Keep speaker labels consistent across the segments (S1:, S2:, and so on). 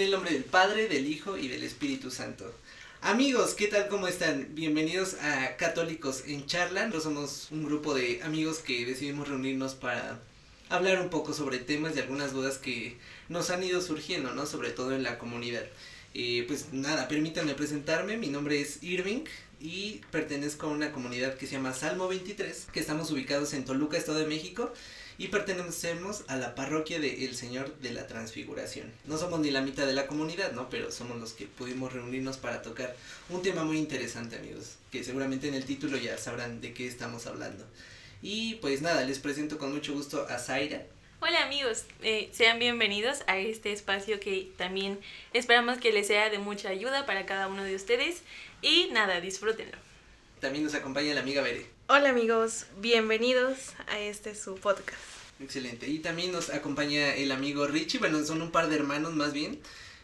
S1: En el nombre del Padre, del Hijo y del Espíritu Santo. Amigos, ¿qué tal? ¿Cómo están? Bienvenidos a Católicos en Charla. Nosotros somos un grupo de amigos que decidimos reunirnos para hablar un poco sobre temas y algunas dudas que nos han ido surgiendo, ¿no? Sobre todo en la comunidad. Eh, pues nada, permítanme presentarme. Mi nombre es Irving y pertenezco a una comunidad que se llama Salmo 23, que estamos ubicados en Toluca, Estado de México y pertenecemos a la parroquia de El Señor de la Transfiguración. No somos ni la mitad de la comunidad, ¿no? Pero somos los que pudimos reunirnos para tocar un tema muy interesante, amigos, que seguramente en el título ya sabrán de qué estamos hablando. Y pues nada, les presento con mucho gusto a Zaira.
S2: Hola amigos, eh, sean bienvenidos a este espacio que también esperamos que les sea de mucha ayuda para cada uno de ustedes y nada, disfrútenlo.
S1: También nos acompaña la amiga Bere.
S3: Hola amigos, bienvenidos a este su podcast.
S1: Excelente. Y también nos acompaña el amigo Richie. Bueno, son un par de hermanos más bien.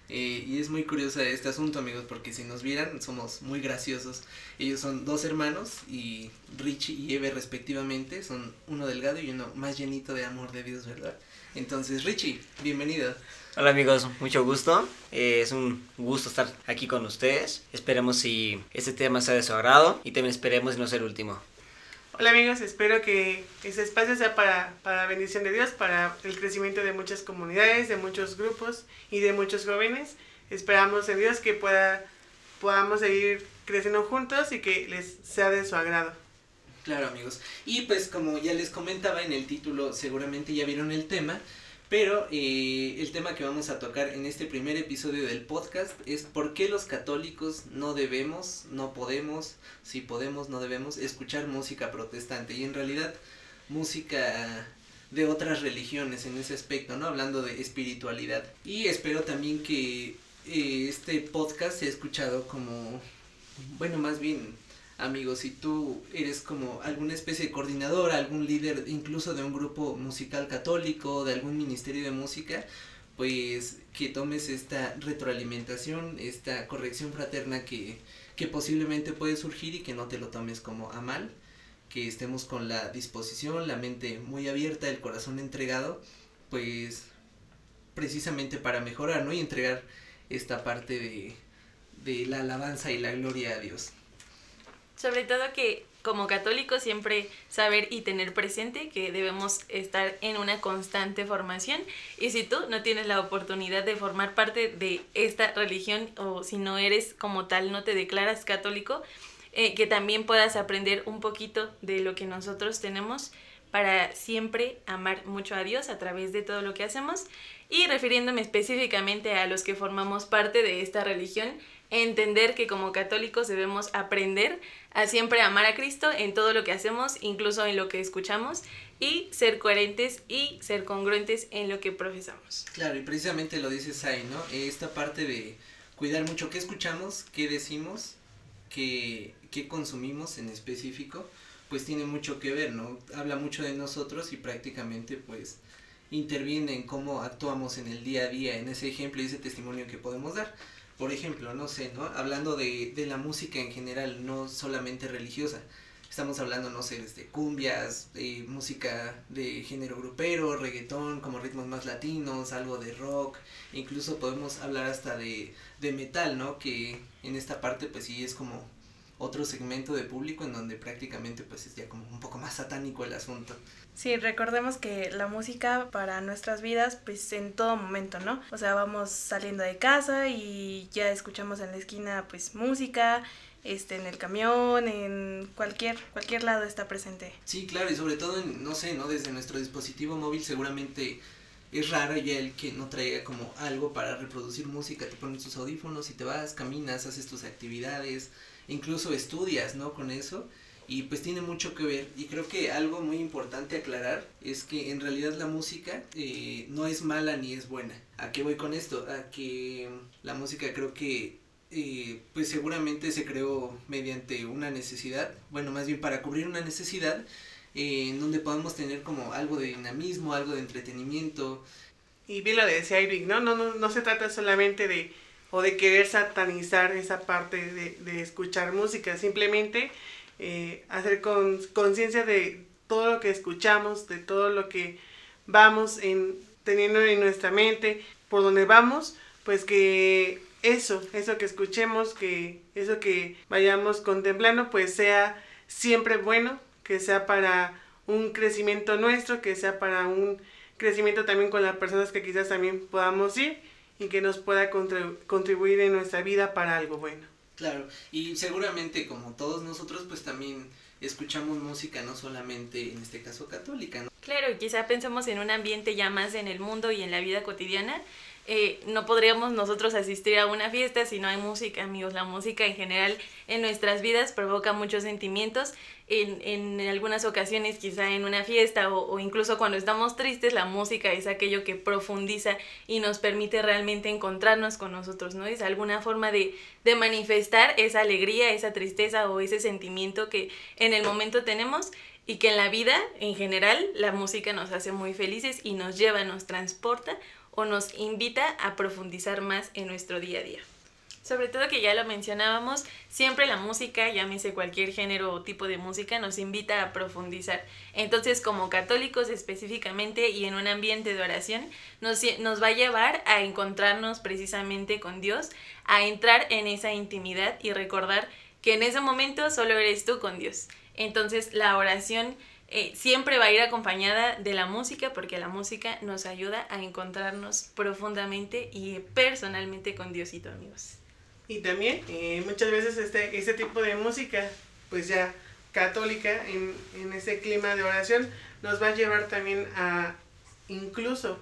S1: Eh, y es muy curioso este asunto, amigos, porque si nos vieran, somos muy graciosos. Ellos son dos hermanos y Richie y Eve respectivamente son uno delgado y uno más llenito de amor de Dios, ¿verdad? Entonces, Richie, bienvenido.
S4: Hola amigos, mucho gusto. Eh, es un gusto estar aquí con ustedes. Esperemos si este tema sea de su agrado y también esperemos no ser el último.
S5: Hola amigos, espero que este espacio sea para, para la bendición de Dios, para el crecimiento de muchas comunidades, de muchos grupos y de muchos jóvenes. Esperamos en Dios que pueda, podamos seguir creciendo juntos y que les sea de su agrado.
S1: Claro amigos. Y pues como ya les comentaba en el título, seguramente ya vieron el tema. Pero eh, el tema que vamos a tocar en este primer episodio del podcast es por qué los católicos no debemos, no podemos, si podemos, no debemos escuchar música protestante. Y en realidad música de otras religiones en ese aspecto, ¿no? Hablando de espiritualidad. Y espero también que eh, este podcast sea escuchado como, bueno, más bien amigos, si tú eres como alguna especie de coordinador, algún líder incluso de un grupo musical católico, de algún ministerio de música, pues que tomes esta retroalimentación, esta corrección fraterna que, que posiblemente puede surgir y que no te lo tomes como a mal, que estemos con la disposición, la mente muy abierta, el corazón entregado, pues precisamente para mejorar, ¿no? Y entregar esta parte de, de la alabanza y la gloria a Dios.
S2: Sobre todo que como católicos siempre saber y tener presente que debemos estar en una constante formación. Y si tú no tienes la oportunidad de formar parte de esta religión o si no eres como tal, no te declaras católico, eh, que también puedas aprender un poquito de lo que nosotros tenemos para siempre amar mucho a Dios a través de todo lo que hacemos. Y refiriéndome específicamente a los que formamos parte de esta religión, entender que como católicos debemos aprender a siempre amar a Cristo en todo lo que hacemos, incluso en lo que escuchamos, y ser coherentes y ser congruentes en lo que profesamos.
S1: Claro, y precisamente lo dices ahí, ¿no? Esta parte de cuidar mucho qué escuchamos, qué decimos, qué, qué consumimos en específico, pues tiene mucho que ver, ¿no? Habla mucho de nosotros y prácticamente pues interviene en cómo actuamos en el día a día, en ese ejemplo y ese testimonio que podemos dar por ejemplo, no sé, ¿no? Hablando de, de la música en general, no solamente religiosa. Estamos hablando, no sé, desde cumbias, de música de género grupero, reggaetón, como ritmos más latinos, algo de rock, incluso podemos hablar hasta de, de metal, ¿no? Que en esta parte pues sí es como otro segmento de público en donde prácticamente pues es ya como un poco más satánico el asunto.
S3: Sí, recordemos que la música para nuestras vidas, pues en todo momento, ¿no? O sea, vamos saliendo de casa y ya escuchamos en la esquina, pues música, este, en el camión, en cualquier, cualquier lado está presente.
S1: Sí, claro, y sobre todo, no sé, ¿no? Desde nuestro dispositivo móvil seguramente es raro ya el que no traiga como algo para reproducir música, te pones tus audífonos y te vas, caminas, haces tus actividades, incluso estudias, ¿no? Con eso y pues tiene mucho que ver y creo que algo muy importante aclarar es que en realidad la música eh, no es mala ni es buena. ¿A qué voy con esto? A que la música creo que eh, pues seguramente se creó mediante una necesidad, bueno más bien para cubrir una necesidad eh, en donde podamos tener como algo de dinamismo, algo de entretenimiento.
S5: Y bien lo decía Irving, ¿no? No, no, no se trata solamente de o de querer satanizar esa parte de, de escuchar música, simplemente eh, hacer con, conciencia de todo lo que escuchamos, de todo lo que vamos en, teniendo en nuestra mente, por donde vamos, pues que eso, eso que escuchemos, que eso que vayamos contemplando, pues sea siempre bueno, que sea para un crecimiento nuestro, que sea para un crecimiento también con las personas que quizás también podamos ir y que nos pueda contribuir en nuestra vida para algo bueno.
S1: Claro, y seguramente como todos nosotros pues también escuchamos música no solamente en este caso católica. ¿no?
S2: Claro, quizá pensemos en un ambiente ya más en el mundo y en la vida cotidiana eh, no podríamos nosotros asistir a una fiesta si no hay música, amigos. La música en general en nuestras vidas provoca muchos sentimientos. En, en algunas ocasiones, quizá en una fiesta o, o, incluso cuando estamos tristes, la música es aquello que profundiza y nos permite realmente encontrarnos con nosotros, ¿no? Es alguna forma de, de manifestar esa alegría, esa tristeza o ese sentimiento que en el momento tenemos y que en la vida en general la música nos hace muy felices y nos lleva, nos transporta o nos invita a profundizar más en nuestro día a día. Sobre todo que ya lo mencionábamos, siempre la música, llámese cualquier género o tipo de música, nos invita a profundizar. Entonces, como católicos específicamente y en un ambiente de oración, nos, nos va a llevar a encontrarnos precisamente con Dios, a entrar en esa intimidad y recordar que en ese momento solo eres tú con Dios. Entonces, la oración eh, siempre va a ir acompañada de la música porque la música nos ayuda a encontrarnos profundamente y personalmente con Diosito, amigos.
S5: Y también eh, muchas veces este, este tipo de música, pues ya católica, en, en ese clima de oración, nos va a llevar también a incluso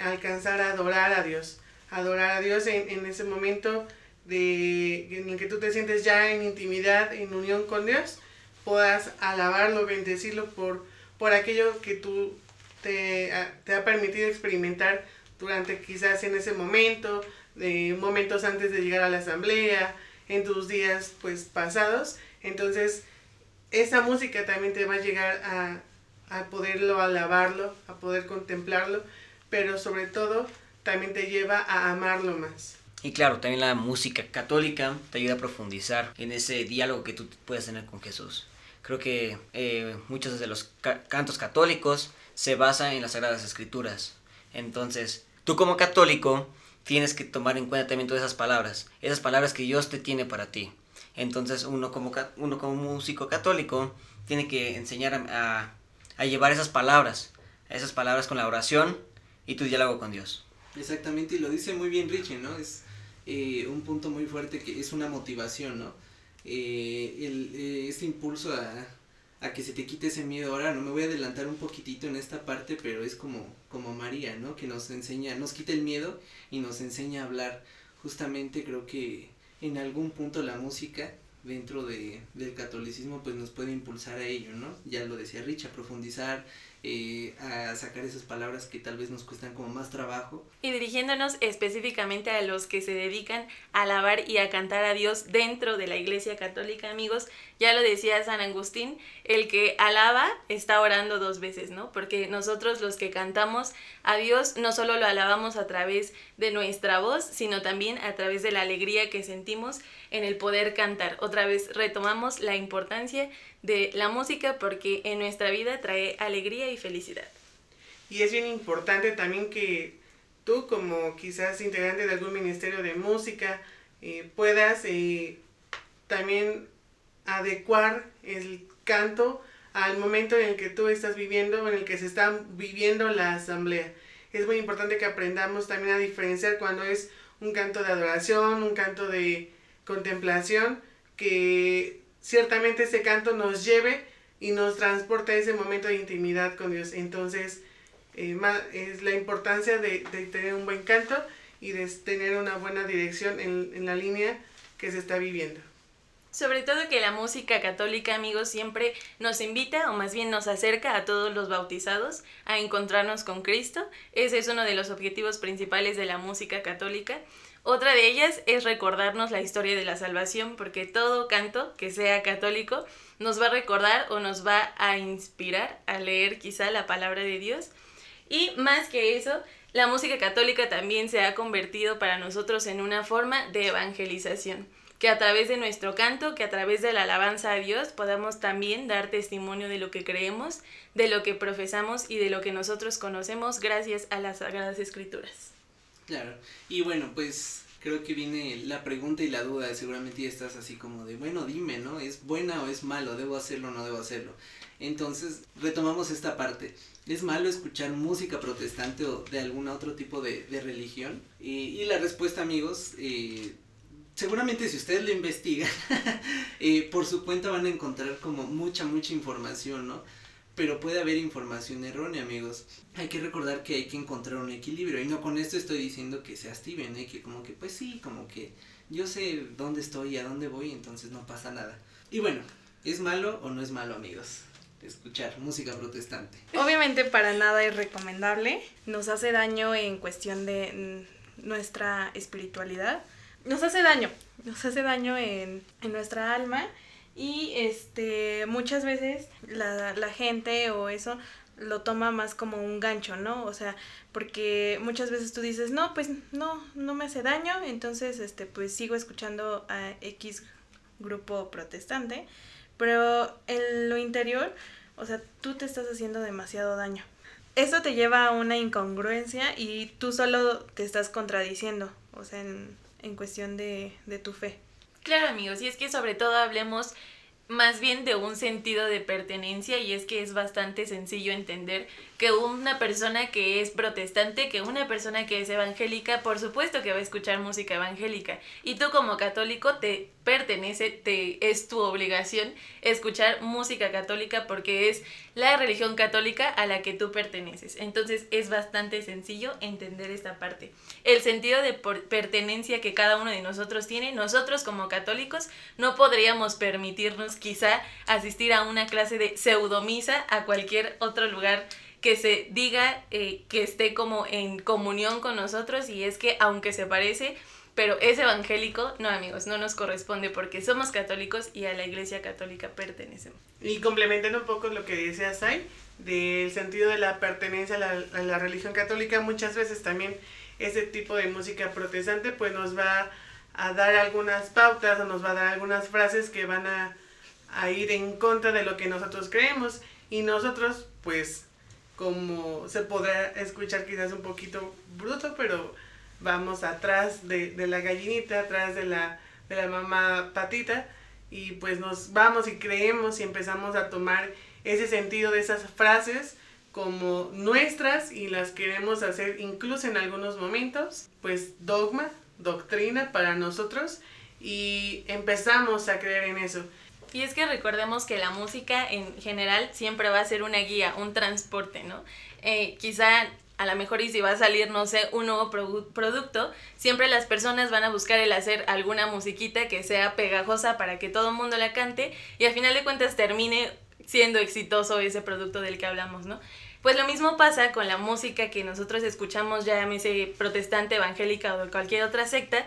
S5: alcanzar a adorar a Dios. Adorar a Dios en, en ese momento de, en el que tú te sientes ya en intimidad, en unión con Dios puedas alabarlo, bendecirlo por, por aquello que tú te, te ha permitido experimentar durante quizás en ese momento, de momentos antes de llegar a la asamblea, en tus días pues pasados. Entonces, esa música también te va a llegar a, a poderlo alabarlo, a poder contemplarlo, pero sobre todo también te lleva a amarlo más.
S4: Y claro, también la música católica te ayuda a profundizar en ese diálogo que tú puedes tener con Jesús. Creo que eh, muchos de los cantos católicos se basan en las Sagradas Escrituras. Entonces, tú como católico tienes que tomar en cuenta también todas esas palabras, esas palabras que Dios te tiene para ti. Entonces, uno como, uno como músico católico tiene que enseñar a, a llevar esas palabras, esas palabras con la oración y tu diálogo con Dios.
S1: Exactamente, y lo dice muy bien Richie, ¿no? Es eh, un punto muy fuerte que es una motivación, ¿no? Eh, el, eh, este impulso a, a, que se te quite ese miedo. Ahora no me voy a adelantar un poquitito en esta parte, pero es como, como María, ¿no? Que nos enseña, nos quita el miedo y nos enseña a hablar. Justamente creo que en algún punto la música dentro de, del catolicismo pues nos puede impulsar a ello, ¿no? Ya lo decía Rich, a profundizar, eh, a sacar esas palabras que tal vez nos cuestan como más trabajo.
S2: Y dirigiéndonos específicamente a los que se dedican a alabar y a cantar a Dios dentro de la Iglesia Católica, amigos, ya lo decía San Agustín, el que alaba está orando dos veces, ¿no? Porque nosotros los que cantamos a Dios no solo lo alabamos a través de nuestra voz, sino también a través de la alegría que sentimos en el poder cantar. Otra vez retomamos la importancia de la música porque en nuestra vida trae alegría y felicidad.
S5: Y es bien importante también que tú como quizás integrante de algún ministerio de música eh, puedas eh, también adecuar el canto al momento en el que tú estás viviendo, en el que se está viviendo la asamblea. Es muy importante que aprendamos también a diferenciar cuando es un canto de adoración, un canto de contemplación, que ciertamente ese canto nos lleve y nos transporte a ese momento de intimidad con Dios. Entonces, eh, es la importancia de, tener un buen canto y de tener una buena dirección en, en la línea que se está viviendo.
S2: Sobre todo que la música católica, amigos, siempre nos invita, o más bien nos acerca a todos los bautizados a encontrarnos con Cristo. Ese es uno de los objetivos principales de la música católica. Otra de ellas es recordarnos la historia de la salvación, porque todo canto que sea católico nos va a recordar o nos va a inspirar a leer quizá la palabra de Dios. Y más que eso, la música católica también se ha convertido para nosotros en una forma de evangelización, que a través de nuestro canto, que a través de la alabanza a Dios podamos también dar testimonio de lo que creemos, de lo que profesamos y de lo que nosotros conocemos gracias a las Sagradas Escrituras.
S1: Claro. Y bueno, pues creo que viene la pregunta y la duda. Seguramente ya estás así como de, bueno, dime, ¿no? ¿Es buena o es malo? ¿Debo hacerlo o no debo hacerlo? Entonces, retomamos esta parte. ¿Es malo escuchar música protestante o de algún otro tipo de, de religión? Y, la respuesta, amigos, eh, seguramente si ustedes lo investigan, eh, por su cuenta van a encontrar como mucha, mucha información, ¿no? Pero puede haber información errónea, amigos. Hay que recordar que hay que encontrar un equilibrio. Y no con esto estoy diciendo que seas tibio, ¿no? que como que, pues sí, como que yo sé dónde estoy y a dónde voy, entonces no pasa nada. Y bueno, ¿es malo o no es malo, amigos? escuchar música protestante.
S3: Obviamente para nada es recomendable, nos hace daño en cuestión de nuestra espiritualidad, nos hace daño, nos hace daño en, en nuestra alma y este muchas veces la, la gente o eso lo toma más como un gancho, ¿no? O sea, porque muchas veces tú dices, no, pues no, no me hace daño, entonces, este, pues sigo escuchando a X grupo protestante, pero en lo interior, o sea, tú te estás haciendo demasiado daño. Eso te lleva a una incongruencia y tú solo te estás contradiciendo, o sea, en, en cuestión de, de tu fe.
S2: Claro, amigos, y es que sobre todo hablemos más bien de un sentido de pertenencia y es que es bastante sencillo entender que una persona que es protestante, que una persona que es evangélica, por supuesto que va a escuchar música evangélica y tú como católico te pertenece, te es tu obligación escuchar música católica porque es la religión católica a la que tú perteneces. Entonces es bastante sencillo entender esta parte. El sentido de pertenencia que cada uno de nosotros tiene, nosotros como católicos no podríamos permitirnos quizá asistir a una clase de pseudomisa a cualquier otro lugar que se diga eh, que esté como en comunión con nosotros y es que aunque se parece, pero es evangélico, no amigos, no nos corresponde porque somos católicos y a la iglesia católica pertenecemos.
S5: Y complementando un poco lo que dice Asai, del sentido de la pertenencia a la, a la, religión católica, muchas veces también ese tipo de música protestante pues nos va a dar algunas pautas o nos va a dar algunas frases que van a, a ir en contra de lo que nosotros creemos y nosotros pues como se podrá escuchar quizás un poquito bruto, pero vamos atrás de, de la gallinita, atrás de la, de la mamá patita, y pues nos vamos y creemos y empezamos a tomar ese sentido de esas frases como nuestras y las queremos hacer incluso en algunos momentos, pues dogma, doctrina para nosotros y empezamos a creer en eso.
S2: Y es que recordemos que la música en general siempre va a ser una guía, un transporte, ¿no? Eh, quizá a lo mejor y si va a salir, no sé, un nuevo producto, siempre las personas van a buscar el hacer alguna musiquita que sea pegajosa para que todo el mundo la cante y al final de cuentas termine siendo exitoso ese producto del que hablamos, ¿no? Pues lo mismo pasa con la música que nosotros escuchamos, ya llámese protestante, evangélica o cualquier otra secta.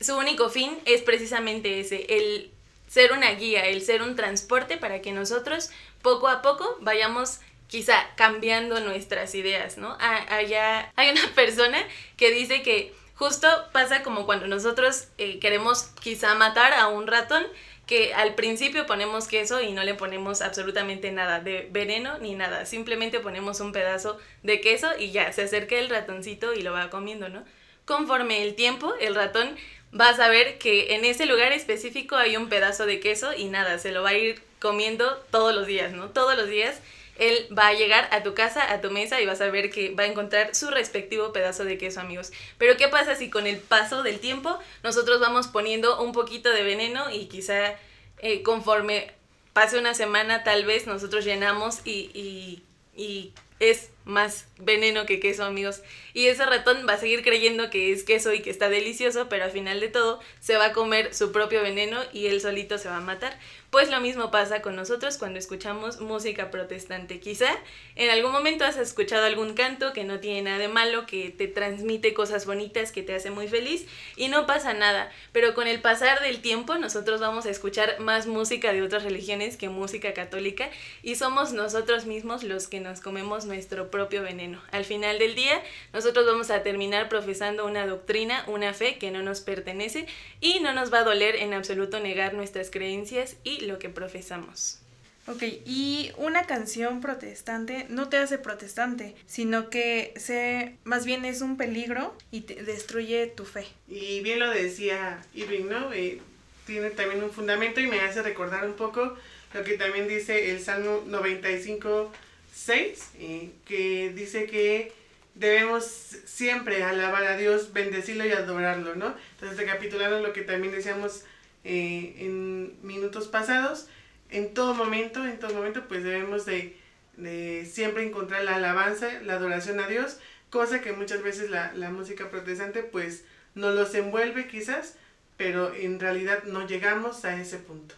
S2: Su único fin es precisamente ese, el ser una guía, el ser un transporte para que nosotros poco a poco vayamos quizá cambiando nuestras ideas, ¿no? Allá hay una persona que dice que justo pasa como cuando nosotros eh, queremos quizá matar a un ratón, que al principio ponemos queso y no le ponemos absolutamente nada de veneno ni nada, simplemente ponemos un pedazo de queso y ya se acerca el ratoncito y lo va comiendo, ¿no? Conforme el tiempo, el ratón vas a ver que en ese lugar específico hay un pedazo de queso y nada, se lo va a ir comiendo todos los días, ¿no? Todos los días él va a llegar a tu casa, a tu mesa y vas a ver que va a encontrar su respectivo pedazo de queso, amigos. Pero ¿qué pasa si con el paso del tiempo nosotros vamos poniendo un poquito de veneno y quizá eh, conforme pase una semana tal vez nosotros llenamos y, y, y es más veneno que queso, amigos. Y ese ratón va a seguir creyendo que es queso y que está delicioso, pero al final de todo se va a comer su propio veneno y él solito se va a matar. Pues lo mismo pasa con nosotros cuando escuchamos música protestante. Quizá en algún momento has escuchado algún canto que no tiene nada de malo, que te transmite cosas bonitas, que te hace muy feliz y no pasa nada. Pero con el pasar del tiempo nosotros vamos a escuchar más música de otras religiones que música católica y somos nosotros mismos los que nos comemos nuestro propio veneno. Al final del día nosotros vamos a terminar profesando una doctrina, una fe que no nos pertenece y no nos va a doler en absoluto negar nuestras creencias y lo que profesamos.
S3: Ok, y una canción protestante no te hace protestante, sino que se, más bien es un peligro y te destruye tu fe.
S5: Y bien lo decía Irving, ¿no? Eh, tiene también un fundamento y me hace recordar un poco lo que también dice el Salmo 95, 6, eh, que dice que debemos siempre alabar a Dios, bendecirlo y adorarlo, ¿no? Entonces, recapitulando lo que también decíamos eh, en minutos pasados, en todo momento, en todo momento, pues debemos de, de, siempre encontrar la alabanza, la adoración a Dios, cosa que muchas veces la, la música protestante pues no los envuelve quizás, pero en realidad no llegamos a ese punto.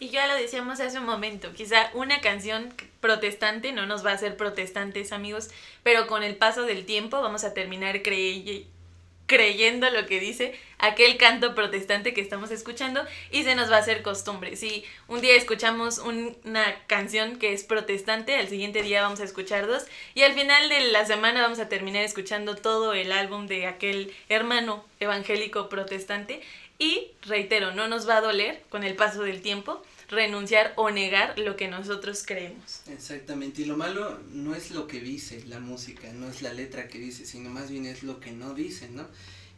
S2: Y ya lo decíamos hace un momento, quizá una canción protestante no nos va a hacer protestantes amigos, pero con el paso del tiempo vamos a terminar creyendo lo que dice aquel canto protestante que estamos escuchando y se nos va a hacer costumbre. Si un día escuchamos una canción que es protestante, al siguiente día vamos a escuchar dos y al final de la semana vamos a terminar escuchando todo el álbum de aquel hermano evangélico protestante y reitero, no nos va a doler con el paso del tiempo renunciar o negar lo que nosotros creemos.
S1: Exactamente, y lo malo no es lo que dice la música, no es la letra que dice, sino más bien es lo que no dice, ¿no?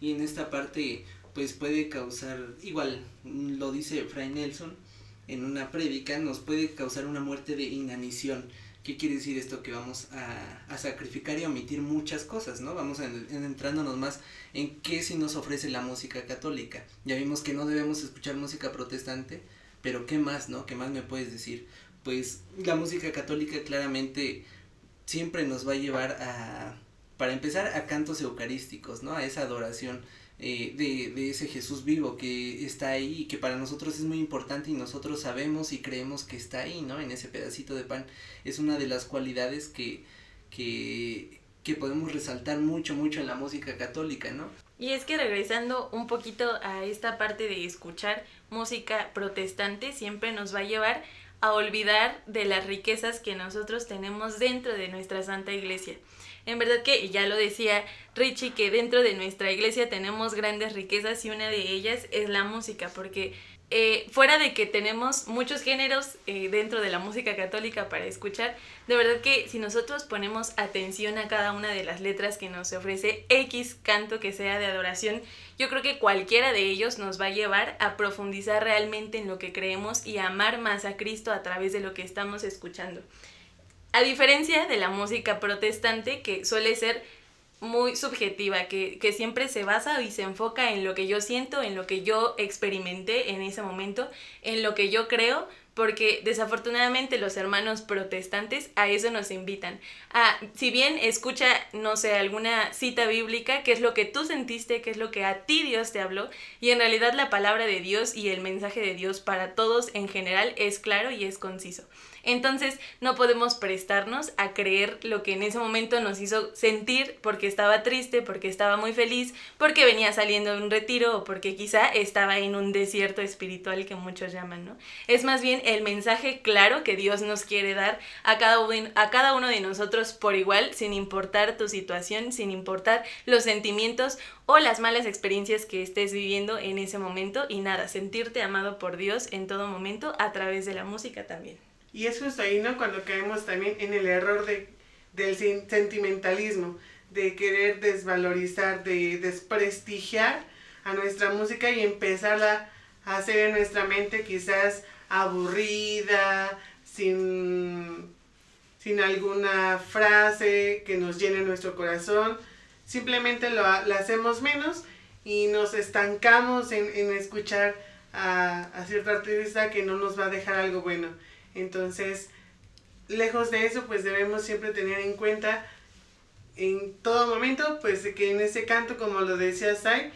S1: Y en esta parte pues puede causar, igual lo dice Fray Nelson en una prédica, nos puede causar una muerte de inanición. ¿Qué quiere decir esto? Que vamos a, sacrificar y omitir muchas cosas, ¿no? Vamos entrándonos más en qué si nos ofrece la música católica. Ya vimos que no debemos escuchar música protestante, pero ¿qué más, no? ¿Qué más me puedes decir? Pues la música católica claramente siempre nos va a llevar a, para empezar, a cantos eucarísticos, ¿no? A esa adoración eh, de, de, ese Jesús vivo que está ahí y que para nosotros es muy importante y nosotros sabemos y creemos que está ahí, ¿no? En ese pedacito de pan. Es una de las cualidades que, que, que podemos resaltar mucho, mucho en la música católica, ¿no?
S2: Y es que regresando un poquito a esta parte de escuchar música protestante, siempre nos va a llevar a olvidar de las riquezas que nosotros tenemos dentro de nuestra Santa Iglesia. En verdad que ya lo decía Richie, que dentro de nuestra iglesia tenemos grandes riquezas y una de ellas es la música, porque eh, fuera de que tenemos muchos géneros eh, dentro de la música católica para escuchar, de verdad que si nosotros ponemos atención a cada una de las letras que nos ofrece X canto que sea de adoración, yo creo que cualquiera de ellos nos va a llevar a profundizar realmente en lo que creemos y a amar más a Cristo a través de lo que estamos escuchando. A diferencia de la música protestante que suele ser muy subjetiva, que, que, siempre se basa y se enfoca en lo que yo siento, en lo que yo experimenté en ese momento, en lo que yo creo, porque desafortunadamente los hermanos protestantes a eso nos invitan. A, si bien escucha, no sé, alguna cita bíblica, qué es lo que tú sentiste, qué es lo que a ti Dios te habló, y en realidad la palabra de Dios y el mensaje de Dios para todos en general es claro y es conciso. Entonces no podemos prestarnos a creer lo que en ese momento nos hizo sentir porque estaba triste, porque estaba muy feliz, porque venía saliendo de un retiro o porque quizá estaba en un desierto espiritual que muchos llaman, ¿no? Es más bien el mensaje claro que Dios nos quiere dar a cada, a cada uno de nosotros por igual, sin importar tu situación, sin importar los sentimientos o las malas experiencias que estés viviendo en ese momento y nada, sentirte amado por Dios en todo momento a través de la música también.
S5: Y es justo ahí, ¿no? Cuando caemos también en el error de, del sentimentalismo, de querer desvalorizar, de desprestigiar a nuestra música y empezarla a hacer en nuestra mente quizás aburrida, sin, sin alguna frase que nos llene nuestro corazón. Simplemente lo, hacemos menos y nos estancamos en, en escuchar a, a cierto artista que no nos va a dejar algo bueno. Entonces, lejos de eso, pues debemos siempre tener en cuenta en todo momento, pues que en ese canto, como lo decía Sai,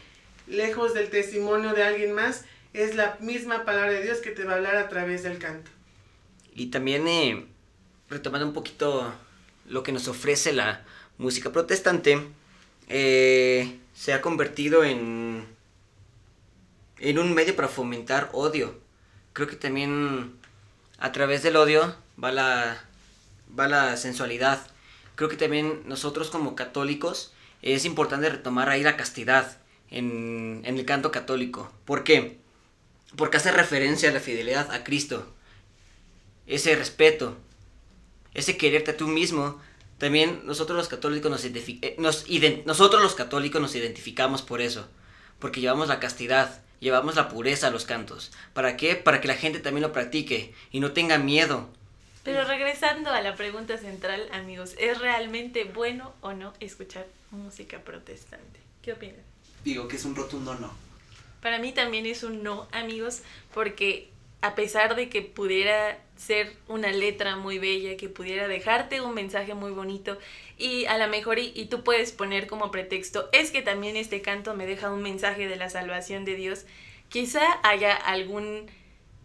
S5: lejos del testimonio de alguien más, es la misma palabra de Dios que te va a hablar a través del canto.
S4: Y también, eh, retomando un poquito lo que nos ofrece la música protestante, eh, se ha convertido en, en un medio para fomentar odio. Creo que también a través del odio va la, va la sensualidad. Creo que también nosotros como católicos es importante retomar ahí la castidad en, en el canto católico. ¿Por qué? Porque hace referencia a la fidelidad a Cristo. ese respeto, ese quererte a tú mismo, también nosotros los católicos nos, eh, nos nosotros los católicos nos identificamos por eso, porque llevamos la castidad, llevamos la pureza a los cantos. ¿Para qué? Para que la gente también lo practique y no tenga miedo.
S2: Pero regresando a la pregunta central, amigos, ¿es realmente bueno o no escuchar música protestante? ¿Qué opinan?
S1: Digo que es un rotundo no.
S2: Para mí también es un no, amigos, porque a pesar de que pudiera ser una letra muy bella, que pudiera dejarte un mensaje muy bonito y a lo mejor y, tú puedes poner como pretexto, es que también este canto me deja un mensaje de la salvación de Dios, quizá haya algún,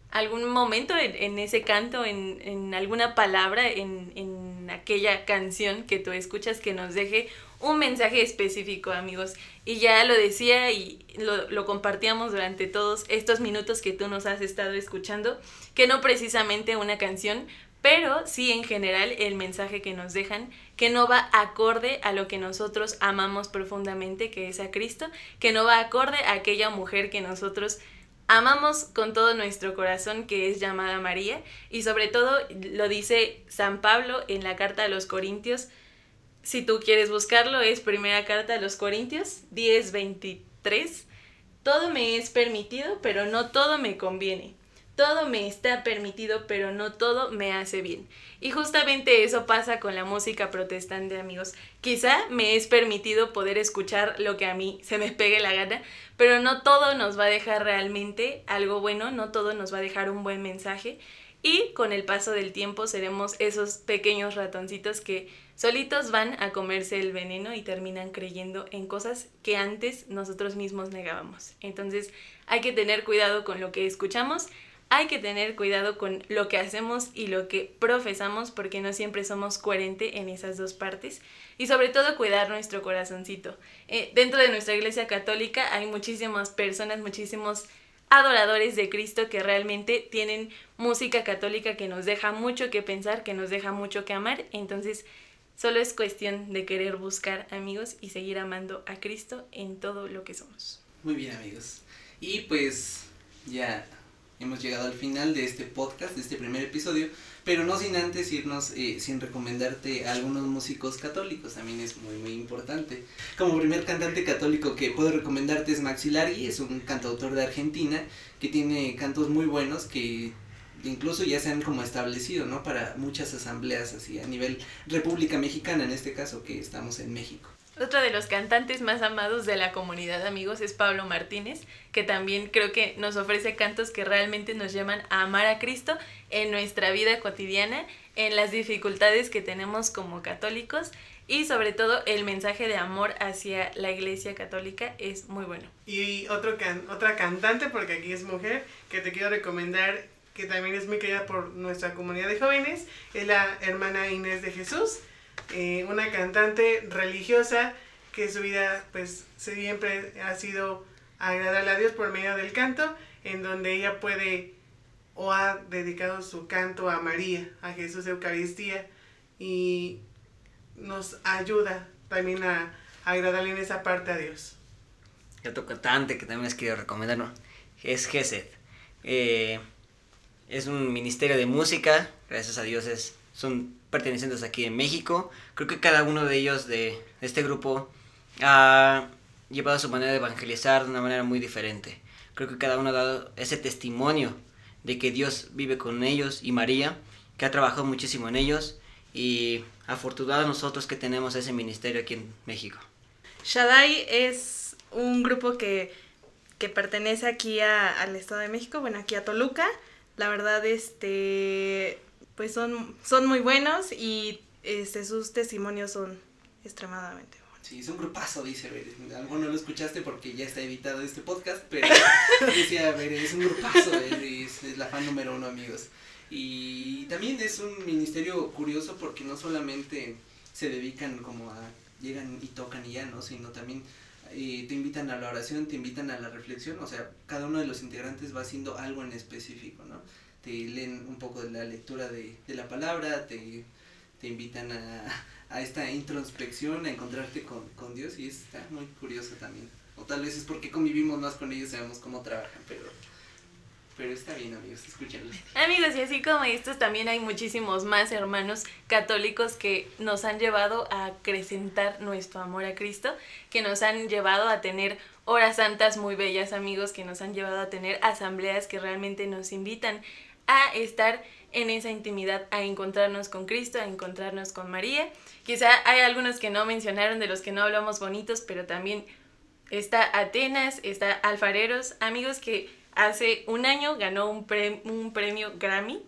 S2: algún momento en, ese canto, en, en alguna palabra, en, en aquella canción que tú escuchas que nos deje un mensaje específico, amigos. Y ya lo decía y lo, lo, compartíamos durante todos estos minutos que tú nos has estado escuchando, que no precisamente una canción, pero sí en general el mensaje que nos dejan, que no va acorde a lo que nosotros amamos profundamente, que es a Cristo, que no va acorde a aquella mujer que nosotros amamos con todo nuestro corazón, que es llamada María, y sobre todo lo dice San Pablo en la carta a los Corintios, si tú quieres buscarlo, es primera carta de los Corintios 10, 23. Todo me es permitido, pero no todo me conviene. Todo me está permitido, pero no todo me hace bien. Y justamente eso pasa con la música protestante, amigos. Quizá me es permitido poder escuchar lo que a mí se me pegue la gana, pero no todo nos va a dejar realmente algo bueno, no todo nos va a dejar un buen mensaje. Y con el paso del tiempo seremos esos pequeños ratoncitos que solitos van a comerse el veneno y terminan creyendo en cosas que antes nosotros mismos negábamos. Entonces hay que tener cuidado con lo que escuchamos, hay que tener cuidado con lo que hacemos y lo que profesamos porque no siempre somos coherentes en esas dos partes y sobre todo cuidar nuestro corazoncito. Eh, dentro de nuestra iglesia católica hay muchísimas personas, muchísimos adoradores de Cristo que realmente tienen música católica que nos deja mucho que pensar, que nos deja mucho que amar. Entonces Solo es cuestión de querer buscar amigos y seguir amando a Cristo en todo lo que somos.
S1: Muy bien amigos. Y pues ya hemos llegado al final de este podcast, de este primer episodio, pero no sin antes irnos, eh, sin recomendarte a algunos músicos católicos, también es muy muy importante. Como primer cantante católico que puedo recomendarte es Maxi Largi, es un cantautor de Argentina que tiene cantos muy buenos que incluso ya se han como establecido, ¿no? Para muchas asambleas así a nivel República Mexicana en este caso que estamos en México.
S2: Otro de los cantantes más amados de la comunidad, amigos, es Pablo Martínez, que también creo que nos ofrece cantos que realmente nos llaman a amar a Cristo en nuestra vida cotidiana, en las dificultades que tenemos como católicos y sobre todo el mensaje de amor hacia la iglesia católica es muy bueno.
S5: Y otro otra cantante, porque aquí es mujer, que te quiero recomendar que también es muy querida por nuestra comunidad de jóvenes, es la hermana Inés de Jesús, eh, una cantante religiosa que su vida pues siempre ha sido agradarle a Dios por medio del canto, en donde ella puede o ha dedicado su canto a María, a Jesús de Eucaristía, y nos ayuda también a, agradarle en esa parte a Dios.
S4: Y otro cantante que también les quiero recomendar ¿no? es Gesed. Eh, es un ministerio de música, gracias a Dios es, son pertenecientes aquí en México. Creo que cada uno de ellos de, este grupo ha llevado su manera de evangelizar de una manera muy diferente. Creo que cada uno ha dado ese testimonio de que Dios vive con ellos y María, que ha trabajado muchísimo en ellos y afortunados nosotros que tenemos ese ministerio aquí en México.
S3: Shaddai es un grupo que, que pertenece aquí al Estado de México, bueno, aquí a Toluca la verdad, este, pues son, son muy buenos y este, sus testimonios son extremadamente buenos.
S1: Sí, es un grupazo, dice Ver. Algo no lo escuchaste porque ya está editado este podcast, pero decía Ver, es un grupazo, es, es la fan número uno, amigos. Y también es un ministerio curioso porque no solamente se dedican como a llegan y tocan y ya, ¿no? Sino también eh, te invitan a la oración, te invitan a la reflexión, o sea, cada uno de los integrantes va haciendo algo en específico, ¿no? Te leen un poco de la lectura de, la palabra, te, invitan a, esta introspección, a encontrarte con, Dios y está muy curioso también. O tal vez es porque convivimos más con ellos, sabemos cómo trabajan, pero Pero está bien, amigos, escúchenlos.
S2: Amigos, y así como estos, también hay muchísimos más hermanos católicos que nos han llevado a acrecentar nuestro amor a Cristo, que nos han llevado a tener horas santas muy bellas, amigos, que nos han llevado a tener asambleas que realmente nos invitan a estar en esa intimidad, a encontrarnos con Cristo, a encontrarnos con María. Quizá hay algunos que no mencionaron, de los que no hablamos bonitos, pero también está Atenas, está Alfareros, amigos que hace un año ganó un, premio Grammy.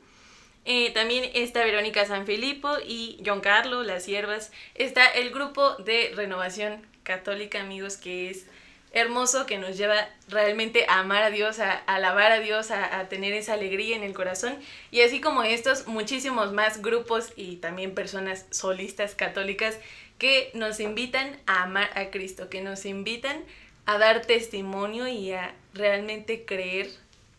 S2: Eh, también está Verónica Sanfilippo y John Carlo, las siervas. Está el grupo de Renovación Católica, amigos, que es hermoso, que nos lleva realmente a amar a Dios, a, alabar a Dios, a, tener esa alegría en el corazón. Y así como estos, muchísimos más grupos y también personas solistas católicas que nos invitan a amar a Cristo, que nos invitan a dar testimonio y a realmente creer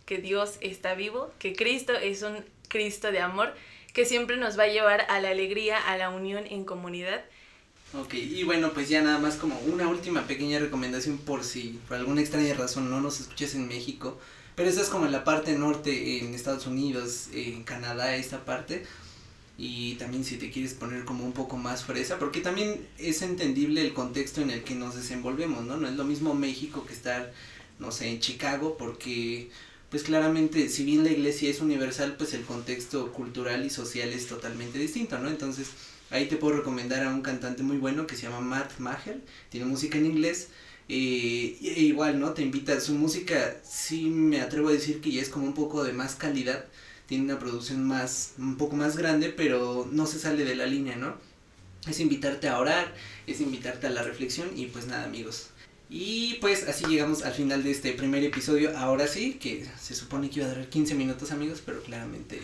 S2: que Dios está vivo, que Cristo es un Cristo de amor, que siempre nos va a llevar a la alegría, a la unión en comunidad.
S1: Ok, y bueno, pues ya nada más como una última pequeña recomendación por si por alguna extraña razón no nos escuchas en México, pero esta es como en la parte norte, en Estados Unidos, en Canadá, esta parte, y también si te quieres poner como un poco más fresa, porque también es entendible el contexto en el que nos desenvolvemos, ¿no? No es lo mismo México que estar, no sé, en Chicago, porque pues claramente si bien la iglesia es universal, pues el contexto cultural y social es totalmente distinto, ¿no? Entonces ahí te puedo recomendar a un cantante muy bueno que se llama Matt Maher, tiene música en inglés. Eh, e igual, ¿no? Te invita, su música sí me atrevo a decir que ya es como un poco de más calidad, tiene una producción más, un poco más grande, pero no se sale de la línea, ¿no? Es invitarte a orar, es invitarte a la reflexión y pues nada amigos. Y pues así llegamos al final de este primer episodio, ahora sí, que se supone que iba a durar 15 minutos amigos, pero claramente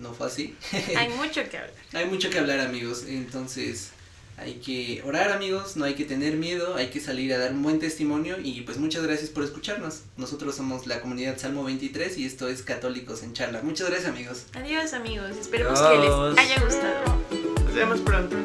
S1: no fue así.
S2: Hay mucho que hablar.
S1: hay mucho que hablar amigos, entonces hay que orar amigos, no hay que tener miedo, hay que salir a dar un buen testimonio y pues muchas gracias por escucharnos. Nosotros somos la comunidad Salmo 23 y esto es Católicos en Charla. Muchas gracias amigos.
S2: Adiós amigos, esperemos que les haya gustado.
S5: Nos vemos pronto.